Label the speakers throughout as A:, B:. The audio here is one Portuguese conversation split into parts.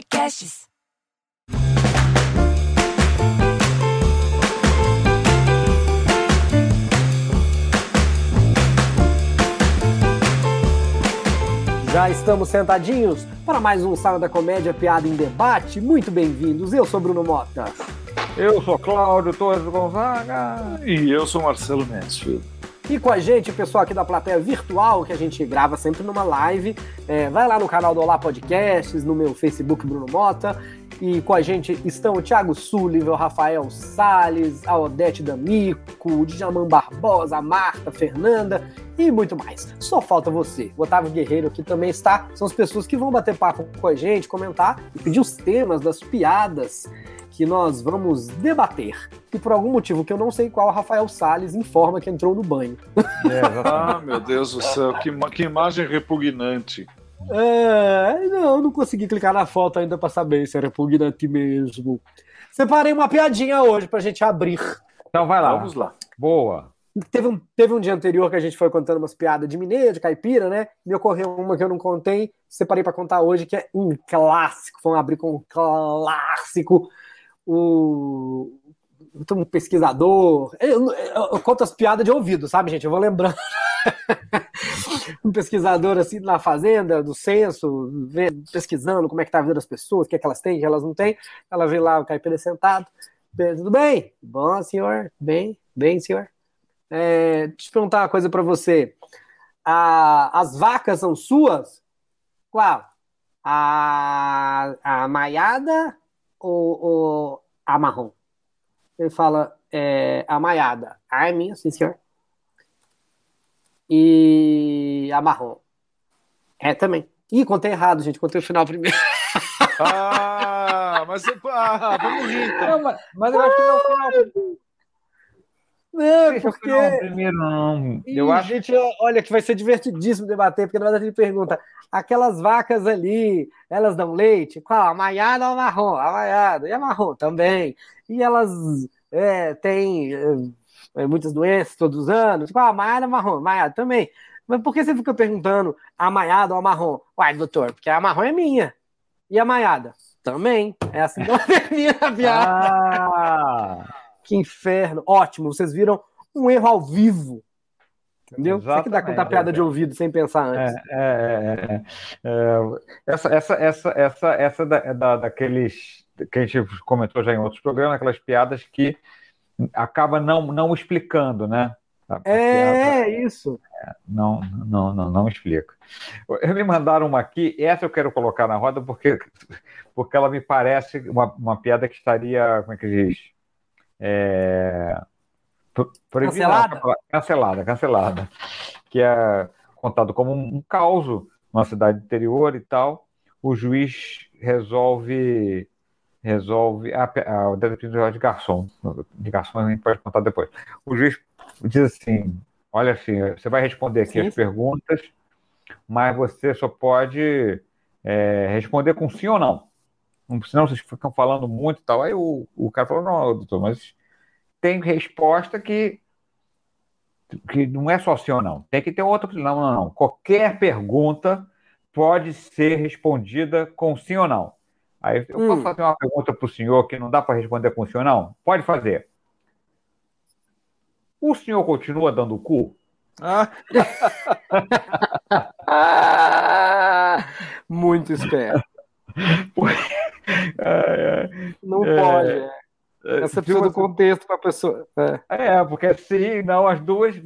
A: Podcasts.
B: Já estamos sentadinhos para mais um Sala da Comédia Piada em Debate. Muito bem-vindos. Eu sou Bruno Mota.
C: Eu sou Cláudio Torres Gonzaga.
D: E eu sou Marcelo Mansfield.
B: E com a gente, pessoal aqui da plateia virtual, que a gente grava sempre numa live. É, vai lá no canal do Olá Podcasts, no meu Facebook Bruno Mota. E com a gente estão o Thiago Sullivan, o Rafael Salles, a Odete D'Amico, o Djaman Barbosa, a Marta, a Fernanda e muito mais. Só falta você. O Otávio Guerreiro aqui também está. São as pessoas que vão bater papo com a gente, comentar e pedir os temas das piadas que nós vamos debater. E por algum motivo que eu não sei qual, o Rafael Salles informa que entrou no banho.
D: É, ah, meu Deus do céu, que, que imagem repugnante.
B: É, não, não consegui clicar na foto ainda para saber se era repugnante mesmo. Separei uma piadinha hoje pra gente abrir.
C: Então vai lá.
D: Vamos lá.
C: Boa.
B: Teve um, teve um dia anterior que a gente foi contando umas piadas de mineiro, de caipira, né? Me ocorreu uma que eu não contei, separei para contar hoje, que é um clássico. Vamos abrir com um clássico. O, um pesquisador. Eu, eu, eu, conto as piadas de ouvido, sabe, gente? Eu vou lembrando. um pesquisador assim na fazenda, do censo, vê, pesquisando como é que tá a vida das pessoas, o que, é que elas têm, o que elas não têm. Ela vê lá o caipira sentado. Tudo bem? Bom, senhor? Bem? Bem, senhor? É, deixa eu perguntar uma coisa para você. A, as vacas são suas? Qual? A, a maiada ou, ou a marrom? Ele fala, é, a maiada. Ah, é minha, sim, senhor. E a marrom. É também. Ih, contei errado, gente. Contei o final primeiro.
D: Ah, mas ah, vamos rir. Então.
C: Não, mas, mas eu acho que não é o final.
B: Não,
C: Deixa
B: porque.
C: primeiro, não.
B: Ih,
C: Eu acho
B: gente, olha que vai ser divertidíssimo debater, porque na verdade ele pergunta: aquelas vacas ali, elas dão leite? Qual? A maiada ou a marrom? A maiada. E a marrom também. E elas é, têm é, muitas doenças todos os anos? Qual? A maiada ou marrom? Maiada também. Mas por que você fica perguntando a maiada ou a marrom? Uai, doutor, porque a marrom é minha. E a maiada? Também. É assim que ela termina a piada.
C: Ah,
B: Que inferno. Ótimo, vocês viram um erro ao vivo. Entendeu? Você que dá
C: Exatamente.
B: piada de ouvido sem pensar antes.
C: é, é, é, é. Essa, essa, essa, essa, essa da, é da, daqueles que a gente comentou já em outros programas, aquelas piadas que acaba não, não explicando, né? A- a piada-
B: É, isso.
C: Não, não, não, não explica. Me mandaram uma aqui, essa eu quero colocar na roda porque, porque ela me parece uma, uma piada que estaria, como é que diz? É, pro- proibida,
B: Cancelada?
C: não, cancelada, cancelada. Que é contado como um caos numa cidade interior e tal. O juiz resolve resolve a, a, o detetive de garçom, de garçom a gente pode contar depois. O juiz diz assim, olha assim, você vai responder aqui
B: Sim,
C: as
B: sim.
C: perguntas, mas você só pode é, responder com sim ou não. Não- Senão vocês ficam falando muito e tal. Aí o, o cara falou, não, doutor, mas tem resposta que, que não é só sim ou não. Tem que ter outra. Não, não, não. Qualquer pergunta pode ser respondida com sim ou não. Aí eu posso
B: Hum.
C: fazer uma pergunta para o senhor que não dá para responder com sim ou não? Pode fazer. O senhor continua dando o cu?
D: Ah,
B: Ah, muito esperto. Não
C: É,
B: pode. é.
C: é,
B: Essa precisa do contexto para a pessoa. É.
C: É, porque sim, não, as duas.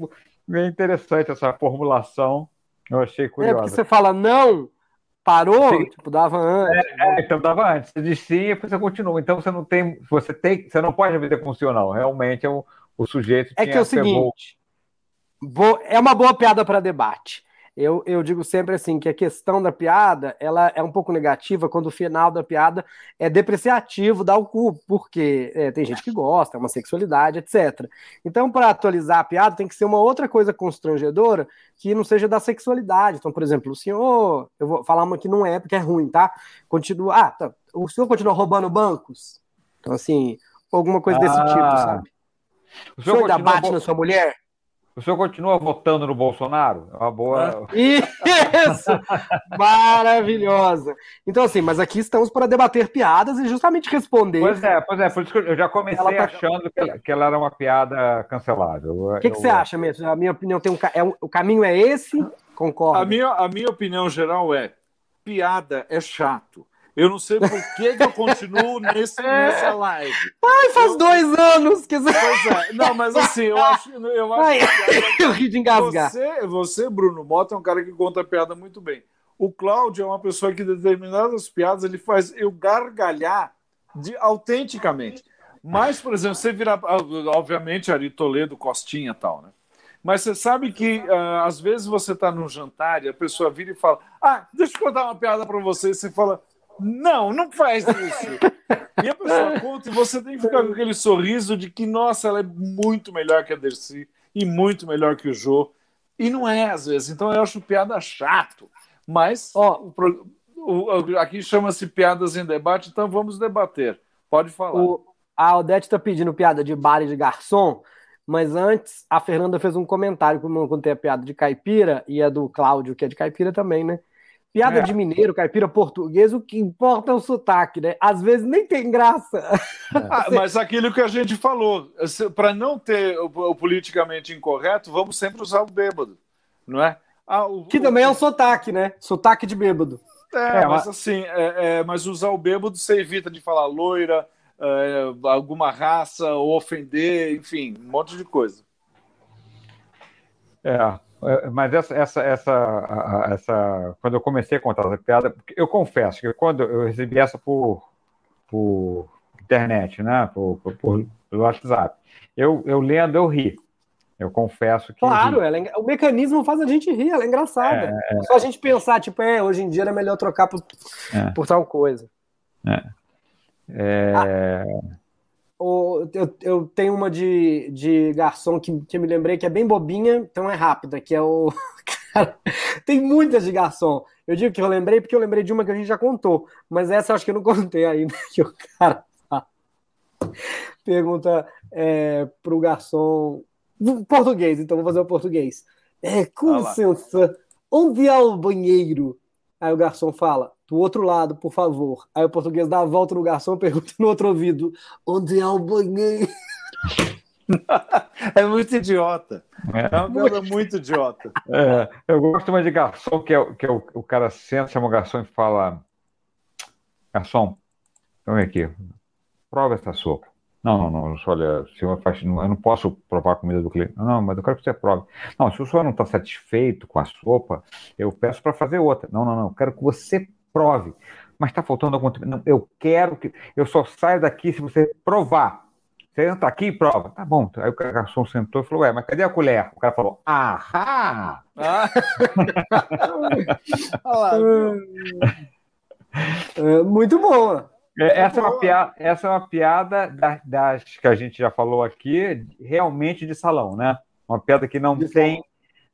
C: É interessante essa formulação. Eu achei
B: É, porque
C: curiosa.
B: você fala não, parou,
C: Sim.
B: tipo, dava antes.
C: É, então dava antes. Você diz sim e você continua. Então você não tem. Você tem. Você não pode ou não. Realmente é o, o sujeito
B: É que é o seguinte, vou- é uma boa piada para debate. Eu, eu digo sempre assim que a questão da piada ela é um pouco negativa quando o final da piada é depreciativo, dá o cu, porque é, tem gente que gosta, é uma sexualidade, etc. Então, para atualizar a piada, tem que ser uma outra coisa constrangedora que não seja da sexualidade. Então, por exemplo, o senhor, eu vou falar uma que não é porque é ruim, tá? Continua. Ah, tá, o senhor continua roubando bancos? Então, assim, alguma coisa desse
C: Ah,
B: tipo, sabe?
C: O
B: O senhor ainda bate
C: bo-
B: na sua mulher?
C: O senhor continua votando no Bolsonaro? É uma boa.
B: Isso! Maravilhosa. Então, assim, mas aqui estamos para debater piadas e justamente responder.
C: Pois é, pois é, por isso que eu já comecei tá... achando que ela, que ela, era uma piada cancelável.
B: O que, que eu... você acha mesmo? A minha opinião tem um, é um, o caminho é esse? Concordo.
D: A minha, a minha opinião geral é: piada é chato. Eu não sei por que, que eu continuo nesse, nessa live.
B: Ai, faz eu... dois anos que
D: você. É. Não, mas assim, eu acho, eu acho
B: Ai, que. Eu ri de engasgar.
D: Você, você, Bruno Mota, é um cara que conta piada muito bem. O Cláudio é uma pessoa que determinadas piadas ele faz eu gargalhar de, autenticamente. Mas, por exemplo, você virar. Obviamente, Ari Toledo, Costinha e tal, né? Mas você sabe que uh, às vezes você está num jantar e a pessoa vira e fala: Ah, deixa eu contar uma piada para você. E você fala: Não, não faz isso. e a pessoa conta e você tem que ficar com aquele sorriso de que, nossa, ela é muito melhor que a Dercy e muito melhor que o Jô. E não é, às vezes. Então eu acho piada chato. Mas oh. o, o, aqui chama-se piadas em debate, então vamos debater. Pode falar. O,
B: a Odete está pedindo piada de bar e de garçom. Mas antes, a Fernanda fez um comentário, como eu contei a piada de caipira e a do Cláudio, que é de caipira também, né? Piada é. de mineiro, caipira português, o que importa é o sotaque, né? Às vezes nem tem graça. É.
D: Ah, mas aquilo que a gente falou, para não ter o, o, politicamente incorreto, vamos sempre usar o bêbado, não é?
B: Ah, o, que também o... é um sotaque, né? Sotaque de bêbado.
D: É, é mas assim, é, é, mas usar o bêbado você evita de falar loira, é, alguma raça, ou ofender, enfim, um monte de coisa.
C: É, é mas essa, essa, essa, essa, quando eu comecei a contar essa piada, eu confesso que quando eu recebi essa por, por internet, né, por, por, por WhatsApp, eu, eu lendo, eu ri. Eu confesso que.
B: Claro, ela é, o mecanismo faz a gente rir, ela é engraçada. É, é, Só a gente pensar, tipo, é, hoje em dia era melhor trocar por, é. por tal coisa.
C: É. É... Ah,
B: eu, eu tenho uma de, de garçom que, que me lembrei que é bem bobinha, então é rápida, que é o. Cara, tem muitas de garçom. Eu digo que eu lembrei porque eu lembrei de uma que a gente já contou, mas essa eu acho que eu não contei ainda. Que o cara pergunta é, pro garçom. Português, então vou fazer o português. É, com licença, onde é o banheiro? Aí o garçom fala: do outro lado, por favor. Aí o português dá a volta no garçom, pergunta no outro ouvido: onde é o banheiro?
D: é muito idiota. É, é uma coisa muito idiota.
C: É, eu gosto mais de garçom, que é, que é o, o cara senta, chama o garçom e fala: Garçom, vem aqui, prova essa sopa. Não, não, não, olha, o senhor faz, eu não posso provar a comida do cliente. Não, mas eu quero que você prove. Não, se o senhor não está satisfeito com a sopa, eu peço para fazer outra. Não, não, não, eu quero que você prove. Mas está faltando algum tempo. Não, eu quero que. Eu só saio daqui se você provar. Você entra aqui e prova. Tá bom. Aí o garçom sentou e falou: Ué, mas cadê a colher? O cara falou: Ahá! Ah.
B: é, muito boa.
C: É, essa, é uma piada, essa é uma piada das, das, que a gente já falou aqui, realmente de salão, né? Uma piada que não tem.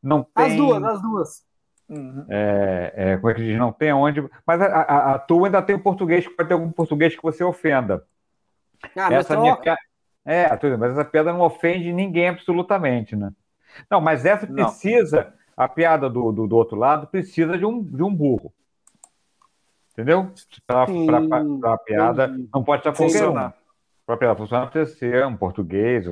C: Não tem...
B: As duas, as duas.
C: Uhum. É, é, como é que diz? Não tem onde. Mas a, a, a, tua ainda tem o português, que pode ter algum português que você ofenda.
B: Ah, essa minha
C: É, mas essa piada não ofende ninguém absolutamente, né? Não, mas essa precisa, não. a piada do, do, do, outro lado precisa de um, de um burro. Entendeu? Para a piada, não pode estar funcionando. Para a piada funcionar, precisa ser um português.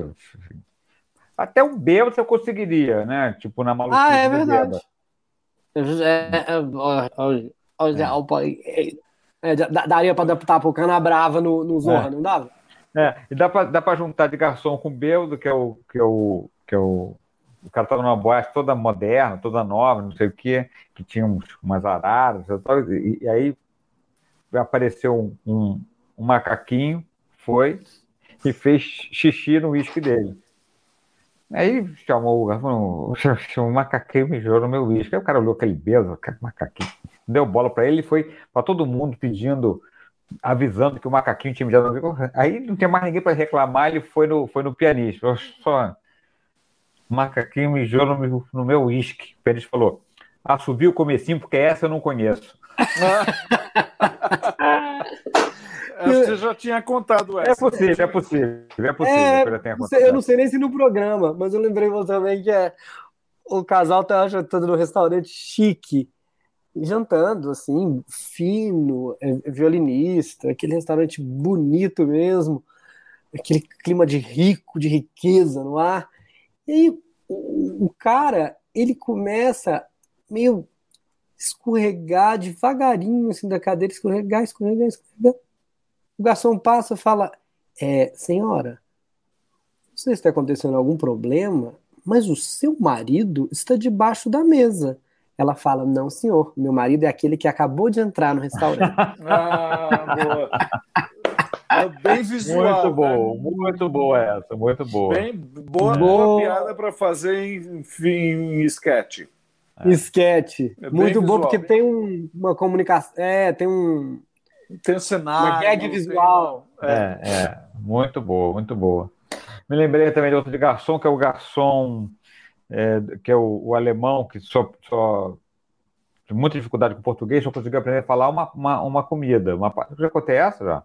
C: Até um bêbado você conseguiria, né? Tipo na maluquice.
B: Ah, é verdade. Bêbado. É, daria para adaptar para o Cana Brava no, no Zorra, é. não dava?
C: É, e dá para dá juntar de garçom com bêbado, que é o. Que é o, que é o o cara estava numa boate toda moderna, toda nova, não sei o quê, que tinha uns, umas araras, e, e aí apareceu um, um, um, macaquinho, foi e fez xixi no uísque dele. Aí chamou o garçom, o macaquinho mijou no meu uísque. Aí o cara olhou aquele belo, macaquinho, deu bola para ele e foi para todo mundo pedindo, avisando que o macaquinho tinha mijado no uísque. Aí não tinha mais ninguém para reclamar, ele foi no, foi no pianista. Só, macaquinho mijou no, meu, no meu uísque. O pianista falou, subiu o comecinho, porque essa eu não conheço.
D: Que você já tinha contado essa.
C: É possível, é possível. É possível
B: É,
C: que eu já tenha
B: não sei- eu não sei nem se no programa, mas eu lembrei também que é o casal tá jantando no restaurante chique, jantando assim, fino, é, violinista, aquele restaurante bonito mesmo, aquele clima de rico, de riqueza no ar. E aí o, o cara, ele começa meio escorregar devagarinho assim da cadeira, escorregar, escorregar, escorregar. O garçom passa e fala: é, senhora, não sei se está acontecendo algum problema, mas o seu marido está debaixo da mesa. Ela fala: Não, senhor, meu marido é aquele que acabou de entrar no restaurante.
D: Ah, boa. É bem visual.
C: Muito boa,
D: né?
C: muito boa essa, muito boa.
D: Bem boa,
B: Boa.
D: boa piada para fazer em, em sketch.
B: Esquete.
D: É
B: Muito bom,
D: visual.
B: porque tem um- uma comunicação. É, tem um,
D: Tem o cenário.
B: uma gag
D: tem-
B: visual.
C: É, é, muito boa, muito boa. Me lembrei também de outro de garçom, que é o garçom, é, que é o, o alemão, que só, só tem muita dificuldade com português, só conseguiu aprender a falar uma, uma, uma comida. Uma, já contei essa já?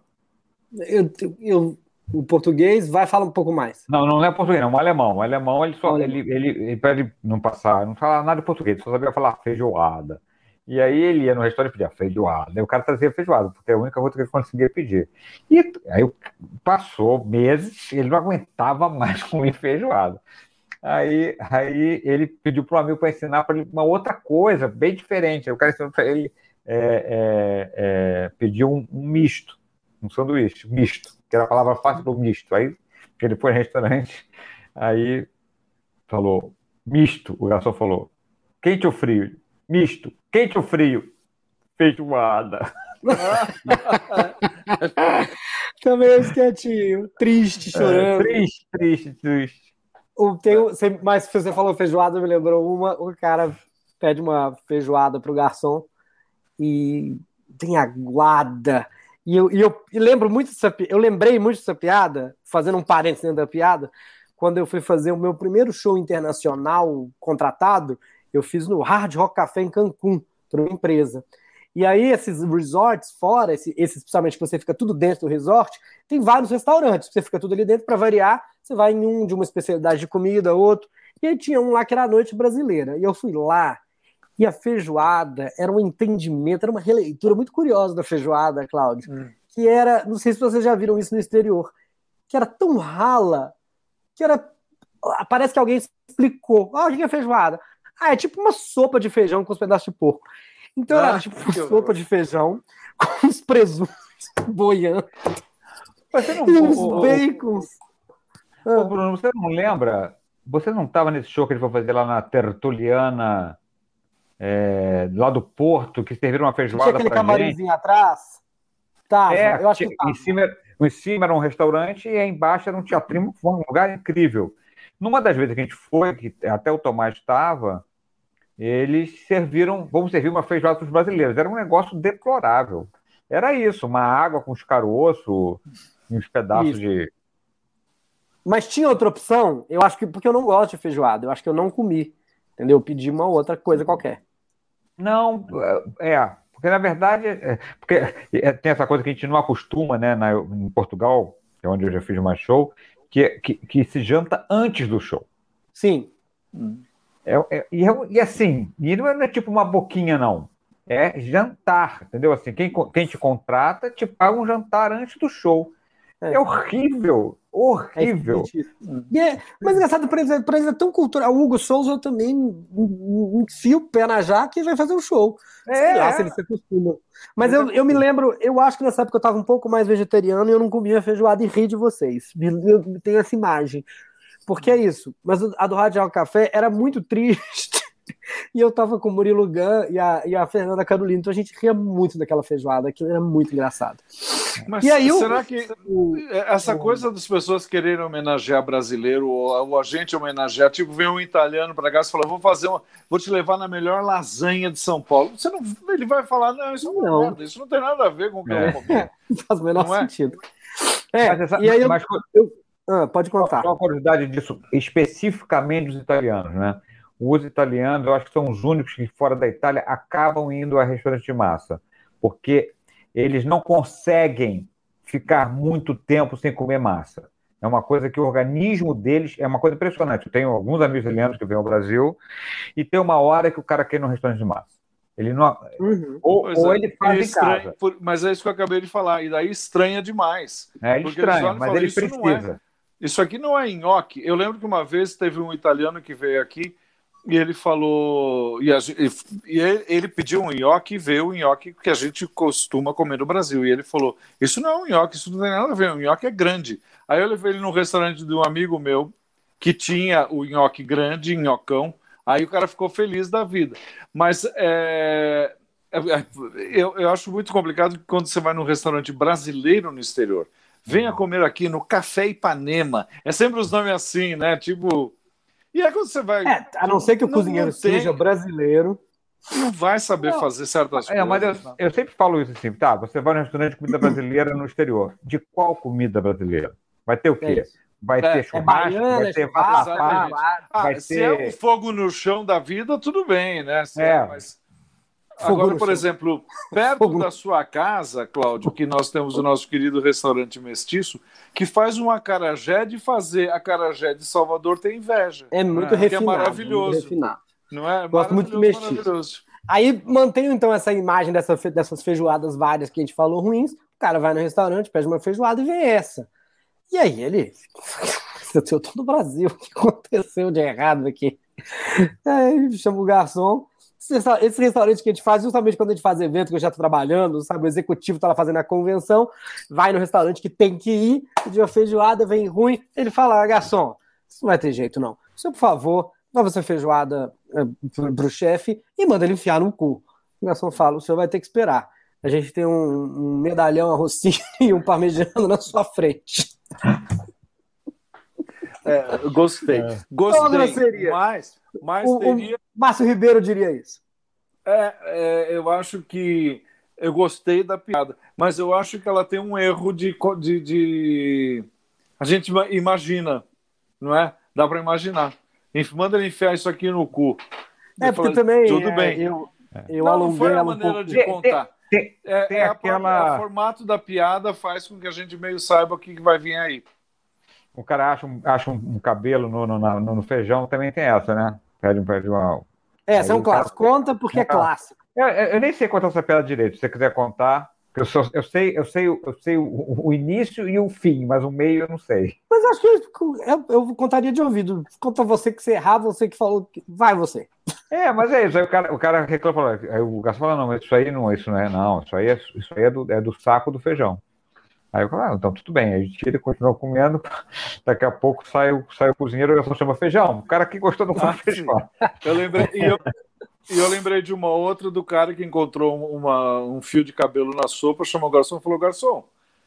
B: Eu, eu, o português vai falar um pouco mais.
C: Não, não é português, não, um alemão. O alemão, ele só, ele, ele, ele, pra ele não passar, não falar nada de português, ele só sabia falar feijoada. E aí ele ia no restaurante e pedia feijoada. Aí o cara trazia feijoada, porque é a única coisa que ele conseguia pedir. E aí passou meses, ele não aguentava mais comer feijoada. Aí, aí ele pediu para o amigo para ensinar para ele uma outra coisa, bem diferente. O cara ensinou para ele é, é, é, pedir um, um misto, um sanduíche, misto, que era a palavra fácil do misto. Aí ele foi no restaurante, aí falou, misto, o garçom falou, quente ou frio? Misto, quente ou frio? Feijoada.
B: Também é esquetinho, triste, chorando.
C: É, triste, triste, triste.
B: O- tem você- mas se você falou feijoada, me lembrou uma. O cara pede uma feijoada pro garçom e tem aguada. E eu, e eu e lembro muito dessa, eu lembrei muito dessa piada, fazendo um parênteses dentro da piada, quando eu fui fazer o meu primeiro show internacional contratado, eu fiz no Hard Rock Café em Cancún, para uma empresa. E aí, esses resorts fora, esse, esse, especialmente que você fica tudo dentro do resort, tem vários restaurantes, você fica tudo ali dentro para variar, você vai em um de uma especialidade de comida, outro. E aí tinha um lá que era a noite brasileira. E eu fui lá, e a feijoada era um entendimento, era uma releitura muito curiosa da feijoada, Cláudio,
D: Hum.
B: que era, não sei se vocês já viram isso no exterior, que era tão rala, que era. Parece que alguém explicou. Ah, o que é feijoada? Ah, é tipo uma sopa de feijão com os pedaços de porco. Então
D: Ah,
B: era tipo uma
D: horror.
B: sopa de feijão com os presuntos boiando
C: Você não,
B: e os
C: ô,
B: bacons.
C: ô, Bruno, você não lembra? Você não estava nesse show que ele foi fazer lá na Tertuliana, é, lá do Porto, que serviram uma feijoada
B: aquele
C: pra gente?
B: camarimzinho atrás? Tava,
C: É,
B: eu acho que tava.
C: em, cima, em cima era um restaurante e aí embaixo era um teatrinho, foi um lugar incrível. Numa das vezes que a gente foi, que até o Tomás estava, eles serviram, vamos servir uma feijoada para os brasileiros. Era um negócio deplorável. Era isso, uma água com os caroços, uns pedaços
B: Isso.
C: de.
B: Mas tinha outra opção? Eu acho que porque eu não gosto de feijoada, eu acho que eu não comi. Entendeu? Eu pedi uma outra coisa qualquer.
C: Não, é, porque na verdade, é, porque é, tem essa coisa que a gente não acostuma, né, na, em Portugal, que é onde eu já fiz mais show, que, que, que se janta antes do show.
B: Sim.
C: É, é- e, é- e assim, e não é, não é tipo uma boquinha, não. É jantar, entendeu? Assim, quem, quem te contrata te paga um jantar antes do show. É,
B: É.
C: horrível,
B: É
C: horrível.
B: E é, mas engraçado, pra eles, é- pra eles é tão cultural. O Hugo Souza também enfia o pé na jaca e vai fazer um show. Sei lá se eles se acostumam. Mas eu, eu me lembro, eu acho que nessa época eu tava um pouco mais vegetariano e eu não comia feijoada e ri de vocês. Eu tenho essa imagem. Porque é isso. Mas a do Radial Café era muito triste. E eu tava com o Murilo Gun e a, e a Fernanda Carolina, então a gente ria muito daquela feijoada, aquilo era muito engraçado.
D: Mas
B: E aí o-
D: será que essa coisa das pessoas quererem homenagear brasileiro ou, ou a gente homenagear, tipo, vem um italiano para cá e fala, vou fazer uma, vou te levar na melhor lasanha de São Paulo. Você não, ele vai falar, não, isso é uma
B: Não.
D: merda, isso não tem nada a ver com o que
C: É.
D: eu.
B: Não faz o menor
D: Não é?
B: sentido. É,
C: Mas, essa-
B: e aí eu,
C: mas
B: ah, pode contar.
C: Só uma curiosidade disso, especificamente dos italianos, né? Os italianos, eu acho que são os únicos que fora da Itália acabam indo a restaurante de massa, porque eles não conseguem ficar muito tempo sem comer massa. É uma coisa que o organismo deles é uma coisa impressionante. Eu tenho alguns amigos italianos que vêm ao Brasil e tem uma hora que o cara quer ir no restaurante de massa. Ele não. Uhum. Ou, ou é, ele faz em casa.
D: Por, mas é isso que eu acabei de falar. E daí estranha demais.
C: É, ele estranha, mas falam, ele isso precisa.
D: É, isso aqui não é nhoque. Eu lembro que uma vez teve um italiano que veio aqui e ele falou. E, e ele pediu um nhoque e veio o nhoque que a gente costuma comer no Brasil. E ele falou: Isso não é um nhoque, isso não tem nada a ver. O nhoque é grande. Aí eu levei ele num restaurante de um amigo meu que tinha o nhoque grande, nhocão. Aí o cara ficou feliz da vida. Mas é, é, é, eu, eu acho muito complicado quando você vai num restaurante brasileiro no exterior. Venha comer aqui no Café Ipanema. É sempre os nomes assim, né? Tipo. E é quando você vai. É,
B: a não ser que o cozinheiro seja brasileiro.
D: Não vai saber não. fazer certas
C: é,
D: coisas.
C: Mas eu, eu, sempre falo isso assim, tá? Você vai no restaurante de comida brasileira no exterior. De qual comida brasileira? Vai ter o quê? É vai é, ter churrasco, é baiana, vai ter vatapá,
D: ah, vai se ter... é um fogo no chão da vida, tudo bem, né? Se é. Mas... Agora, por exemplo, perto fogo. da sua casa, Cláudio, que nós temos o nosso querido restaurante mestiço, que faz um acarajé de fazer acarajé de Salvador tem inveja.
B: É muito né? refinado.
D: é maravilhoso.
B: Refinado.
D: Não é?
B: Gosto muito de mestiço. Aí mantenho então essa imagem dessa, dessas feijoadas várias que a gente falou ruins. O cara vai no restaurante, pede uma feijoada e vê essa. E aí ele. Eu tô no Brasil, o que aconteceu de errado aqui? Aí chama o garçom. Esse restaurante que a gente faz, justamente quando a gente faz evento, que eu já tô trabalhando, sabe? O executivo tá lá fazendo a convenção, vai no restaurante que tem que ir, pediu a feijoada, vem ruim. Ele fala, ah, garçom, isso não vai ter jeito, não. Você, por favor, leva essa feijoada é, pro, pro chefe e manda ele enfiar no cu. O garçom fala, o senhor vai ter que esperar. A gente tem um, um medalhão arrocinho e um parmegiano na sua frente.
D: É, gostei. É. Gostei. Mas, mas
B: o, teria... Márcio Ribeiro diria isso.
D: É, é, eu acho que eu gostei da piada, mas eu acho que ela tem um erro de, de, de... a gente imagina, não é? Dá para imaginar. Manda ele enfiar isso aqui no cu.
B: É, porque também.
D: Tudo é, bem.
B: Eu, eu não, alonguei não foi a maneira um pouco...
D: de contar. Tem, é, tem é aquela... O formato da piada faz com que a gente meio saiba o que vai vir aí.
C: O cara acha um, acha um, cabelo no, no, no, no, feijão, também tem essa, né? Pede um pede uma...
B: É, essa é um clássico. Cara... Conta porque é clássico.
C: Eu, eu, nem sei contar essa piada direito. Se você quiser contar, eu, só, eu sei, eu sei, eu sei o, o, início e o fim, mas o meio eu não sei.
B: Mas acho que eu, eu contaria de ouvido. Conta você que você errava, você que falou. Que... Vai você.
C: É, mas é isso. Aí o cara, o cara reclama, aí o Garçom fala, não, mas isso aí não, isso não é, não, isso aí é, isso aí é, do, é do saco do feijão. Aí eu falo, ah, então tudo bem. A gente tira e continua comendo. Daqui a pouco sai, sai o cozinheiro e eu só chama feijão. O cara que gostou do ah, feijão.
D: Eu lembrei, e eu, e eu lembrei de uma outra do cara que encontrou uma, um fio de cabelo na sopa, chamou o garçom e falou: Garçom, o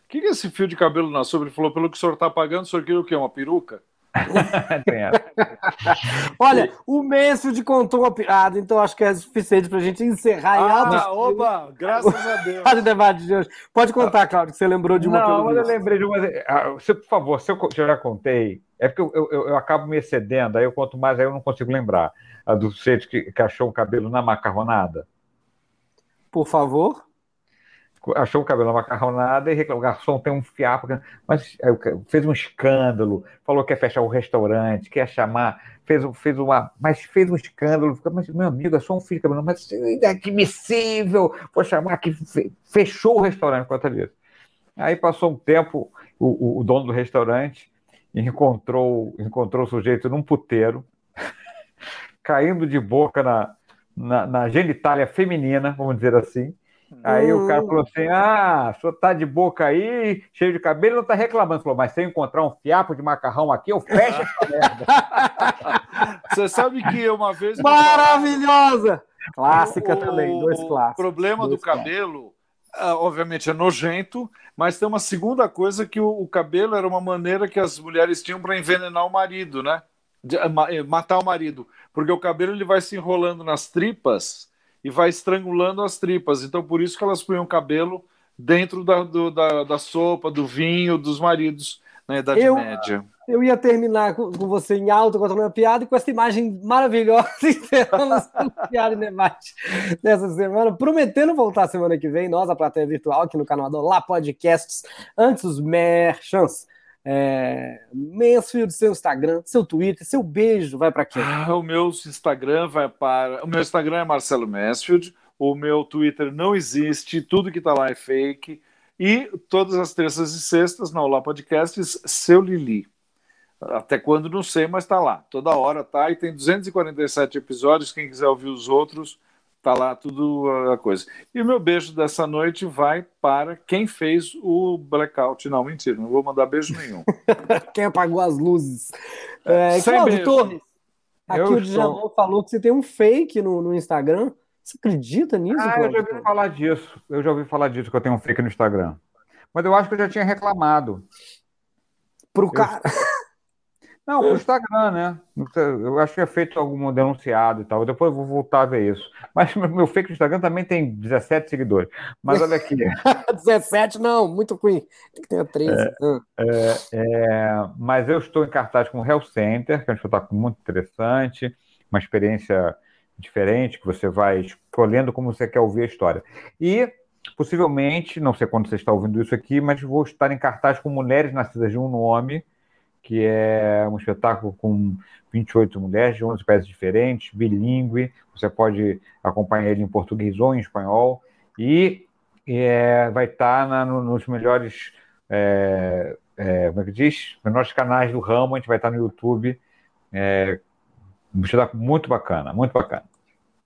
D: que, que é esse fio de cabelo na sopa? Ele falou: Pelo que o senhor está pagando, o senhor queria o quê? Uma peruca?
B: Olha, o Mansfield contou uma piada, então acho que é suficiente para a gente encerrar
D: ah, em oba, graças a Deus.
B: debate de hoje. Pode contar, Claudio, que você lembrou de uma
C: Não, mas eu lembrei de uma. Ah, se, por favor, se eu, se eu já contei, é porque eu, eu, eu, acabo me excedendo, aí eu conto mais, aí eu não consigo lembrar. A do sujeito que, que achou um cabelo na macarronada.
B: Por favor
C: achou o cabelo macarronada e reclamou, o garçom tem um fiapo, mas fez um escândalo, falou que ia fechar o restaurante, quer chamar, fez, fez uma, mas fez um escândalo, mas meu amigo, é só um fio de cabelo, mas é inadmissível, vou chamar que fechou o restaurante por conta disso. Aí passou um tempo, o, o, o dono do restaurante encontrou, encontrou o sujeito num puteiro, caindo de boca na, na, na genitália feminina, vamos dizer assim, Aí o cara falou assim: Ah, o senhor tá de boca aí, cheio de cabelo, não tá reclamando. Falou, mas se eu encontrar um fiapo de macarrão aqui, eu fecho essa merda.
D: Você sabe que uma vez.
B: Maravilhosa! Clássica o, também, dois clássicos.
D: O problema
B: dois
D: do cabelo, ah, obviamente, é nojento, mas tem uma segunda coisa que o, o cabelo era uma maneira que as mulheres tinham para envenenar o marido, né? De, eh, matar o marido. Porque o cabelo ele vai se enrolando nas tripas e vai estrangulando as tripas. Então, por isso que elas punham cabelo dentro da, do, da, da sopa, do vinho, dos maridos na Idade
B: eu,
D: Média.
B: Eu ia terminar com, com você em alto contando uma piada e com essa imagem maravilhosa encerramos o Piada Debate dessa semana, prometendo voltar semana que vem, nós, a plateia virtual, aqui no canal do Lá Podcasts, antes os merchants. É, Mansfield, seu Instagram, seu Twitter, seu beijo, vai para quem?
D: Ah, o meu Instagram vai para. O meu Instagram é Marcelo Mansfield, o meu Twitter não existe, tudo que está lá é fake. E todas as terças e sextas, na Olá Podcasts, seu Lili. Até quando não sei, mas está lá. Toda hora tá. E tem 247 episódios. Quem quiser ouvir os outros, tá lá tudo a coisa. E o meu beijo dessa noite vai para quem fez o blackout. Não, mentira, não vou mandar beijo nenhum.
B: quem apagou as luzes. É, Sem Cláudio beijo. Torres, aqui eu o Djalma estou... falou que você tem um fake no, no Instagram. Você acredita nisso?
C: Ah, eu já ouvi falar disso. Eu já ouvi falar disso, que eu tenho um fake no Instagram. Mas eu acho que eu já tinha reclamado.
B: Pro cara.
C: Não, o Instagram, né? Eu acho que é feito algum denunciado e tal. Depois eu vou voltar a ver isso. Mas meu fake no Instagram também tem 17 seguidores. Mas olha aqui.
B: 17 não, muito ruim. Tem que ter 13. É,
C: ah. é, é, mas eu estou em cartaz com o Health Center, que é um espetáculo muito interessante, uma experiência diferente, que você vai escolhendo como você quer ouvir a história. E possivelmente, não sei quando você está ouvindo isso aqui, mas vou estar em cartaz com Mulheres Nascidas de um Nome que é um espetáculo com 28 mulheres de 11 peças diferentes, bilíngue. Você pode acompanhar ele em português ou em espanhol. E é, vai estar no, nos melhores, é, é, como é que diz? Menores canais do ramo. A gente vai estar no YouTube. É, um espetáculo muito bacana, muito bacana.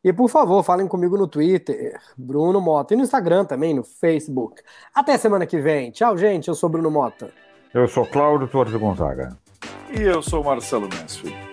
B: E por favor, falem comigo no Twitter, Bruno Mota, e no Instagram também, no Facebook. Até semana que vem. Tchau, gente. Eu sou Bruno Mota.
C: Eu sou Cláudio Torres Gonzaga.
D: E eu sou Marcelo Mansfield.